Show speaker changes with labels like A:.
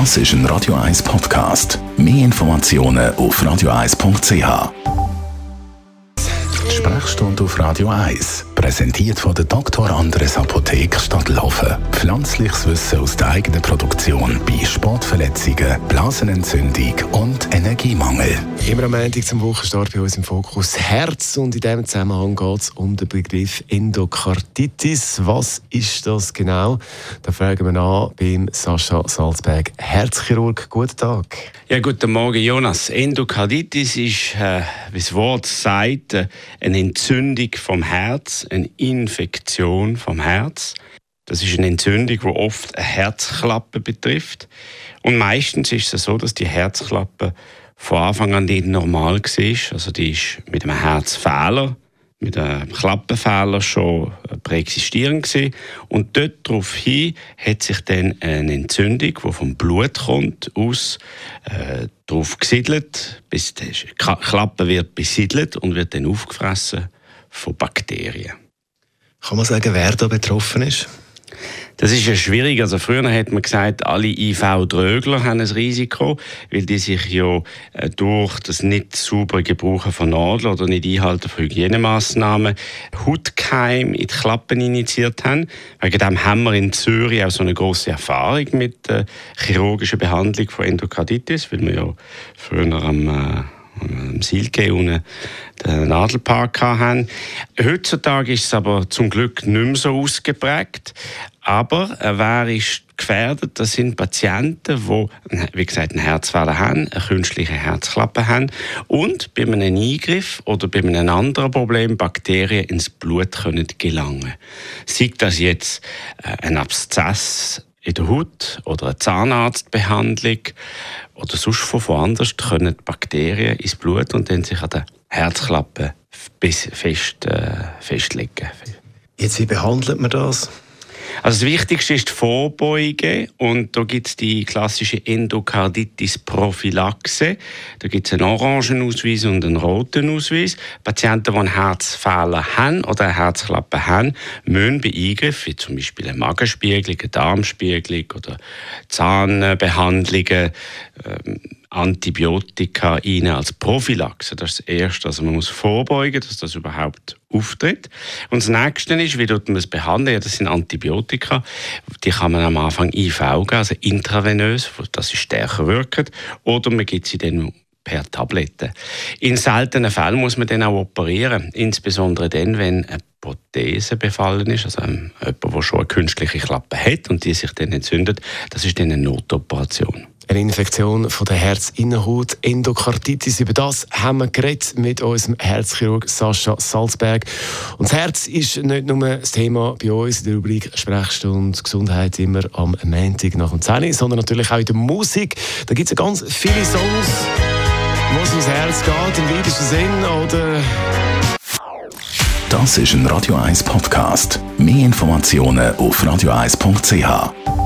A: Das ist ein Radio 1 Podcast. Mehr Informationen auf radio1.ch. Sprechstunde auf Radio 1. Präsentiert von der Dr. Andres Apotheke Stadtlaufen. Pflanzliches Wissen aus der eigenen Produktion bei Sportverletzungen, Blasenentzündung und Energiemangel.
B: Immer am Montag zum Wochenstart bei uns im Fokus Herz und in diesem Zusammenhang geht es um den Begriff Endokarditis. Was ist das genau? Da fragen wir an beim Sascha Salzberg, Herzchirurg. Guten Tag.
C: Ja, guten Morgen, Jonas. Endokarditis ist, äh, wie das Wort sagt, äh, eine Entzündung vom Herz, eine Infektion vom Herz. Das ist eine Entzündung, die oft eine Herzklappe betrifft. Und meistens ist es so, dass die Herzklappe von Anfang an nicht normal war. Also die ist mit einem Herzfehler, mit einem Klappenfehler schon präexistierend gewesen. Und dort daraufhin hat sich dann eine Entzündung, die vom Blut kommt, aus äh, darauf gesiedelt, bis die Klappe wird besiedelt und wird dann aufgefressen von Bakterien.
B: Kann man sagen, wer da betroffen ist?
C: Das ist ja schwierig. Also früher hat man gesagt, alle IV-Drögler haben ein Risiko, weil die sich ja äh, durch das nicht saubere Gebrauchen von Nadeln oder nicht Einhalten von Hygienemaßnahmen Hautkeim in die Klappen initiiert haben. Wegen dem haben wir in Zürich auch so eine große Erfahrung mit der chirurgischen Behandlung von Endokarditis, weil wir ja früher am am Silke unten den Nadelpark haben. Heutzutage ist es aber zum Glück nicht mehr so ausgeprägt. Aber äh, wer ist gefährdet? Das sind Patienten, die, wie gesagt, einen Herzfehler haben, eine künstliche Herzklappe haben und bei einem Eingriff oder bei einem anderen Problem Bakterien ins Blut können gelangen. Sei das jetzt äh, ein Abszess in der Haut oder eine Zahnarztbehandlung oder sonst von woanders können Bakterien ins Blut und dann sich an der Herzklappe fest, äh, festlegen.
B: Jetzt, wie behandelt man das?
C: Also das Wichtigste ist die Vorbeuge und da gibt es die klassische Endokarditis-Prophylaxe. Da gibt es einen orangen Ausweis und einen roten Ausweis. Patienten, die einen Herzfehler haben oder eine Herzklappe haben, müssen bei Eingriffen, wie zum Beispiel eine Magenspiegelung, eine Darmspiegelung oder Zahnbehandlungen, ähm, Antibiotika rein als Prophylaxe. Das ist das Erste. Also man muss vorbeugen, dass das überhaupt auftritt. Und das Nächste ist, wie man es behandeln? Ja, das sind Antibiotika. Die kann man am Anfang IV geben, also intravenös, dass sie stärker wirken. Oder man gibt sie dann per Tablette. In seltenen Fällen muss man dann auch operieren, insbesondere dann, wenn eine Prothese befallen ist, also jemand, der schon eine künstliche Klappe hat und die sich dann entzündet, das ist dann eine Notoperation.
B: Eine Infektion von der Herzinnenhaut, Endokarditis. Über das haben wir geredet mit unserem Herzchirurg Sascha Salzberg. Und das Herz ist nicht nur das Thema bei uns in der Rubrik Sprechstunde Gesundheit immer am Montag nach dem 10 sondern natürlich auch in der Musik. Da gibt es ja ganz viele Songs, wo es ums Herz geht, im weitesten Sinn, oder...
A: Das ist ein Radio 1 Podcast. Mehr Informationen auf radio1.ch.